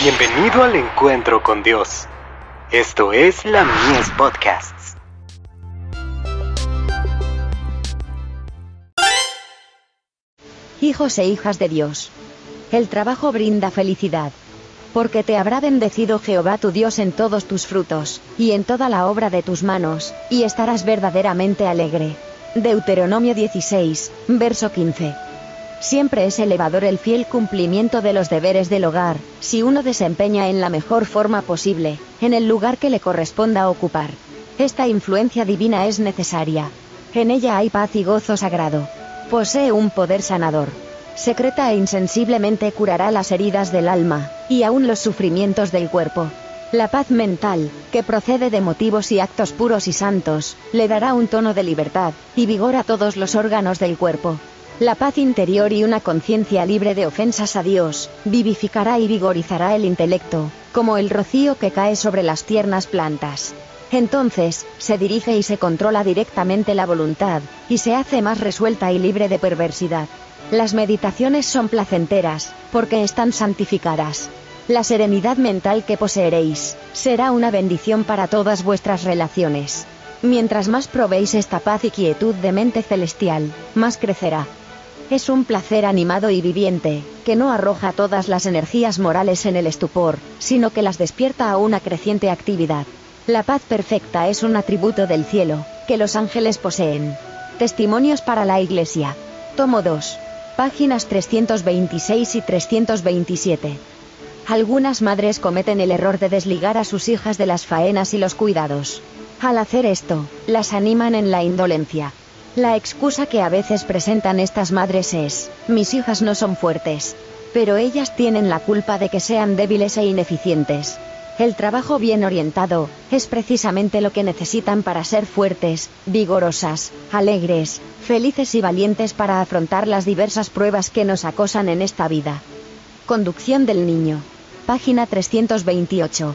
Bienvenido al encuentro con Dios. Esto es la Mies Podcasts. Hijos e hijas de Dios. El trabajo brinda felicidad. Porque te habrá bendecido Jehová tu Dios en todos tus frutos, y en toda la obra de tus manos, y estarás verdaderamente alegre. Deuteronomio 16, verso 15. Siempre es elevador el fiel cumplimiento de los deberes del hogar, si uno desempeña en la mejor forma posible, en el lugar que le corresponda ocupar. Esta influencia divina es necesaria. En ella hay paz y gozo sagrado. Posee un poder sanador. Secreta e insensiblemente curará las heridas del alma, y aún los sufrimientos del cuerpo. La paz mental, que procede de motivos y actos puros y santos, le dará un tono de libertad, y vigor a todos los órganos del cuerpo. La paz interior y una conciencia libre de ofensas a Dios, vivificará y vigorizará el intelecto, como el rocío que cae sobre las tiernas plantas. Entonces, se dirige y se controla directamente la voluntad, y se hace más resuelta y libre de perversidad. Las meditaciones son placenteras, porque están santificadas. La serenidad mental que poseeréis, será una bendición para todas vuestras relaciones. Mientras más probéis esta paz y quietud de mente celestial, más crecerá. Es un placer animado y viviente, que no arroja todas las energías morales en el estupor, sino que las despierta a una creciente actividad. La paz perfecta es un atributo del cielo, que los ángeles poseen. Testimonios para la Iglesia. Tomo 2. Páginas 326 y 327. Algunas madres cometen el error de desligar a sus hijas de las faenas y los cuidados. Al hacer esto, las animan en la indolencia. La excusa que a veces presentan estas madres es, mis hijas no son fuertes. Pero ellas tienen la culpa de que sean débiles e ineficientes. El trabajo bien orientado, es precisamente lo que necesitan para ser fuertes, vigorosas, alegres, felices y valientes para afrontar las diversas pruebas que nos acosan en esta vida. Conducción del niño. Página 328.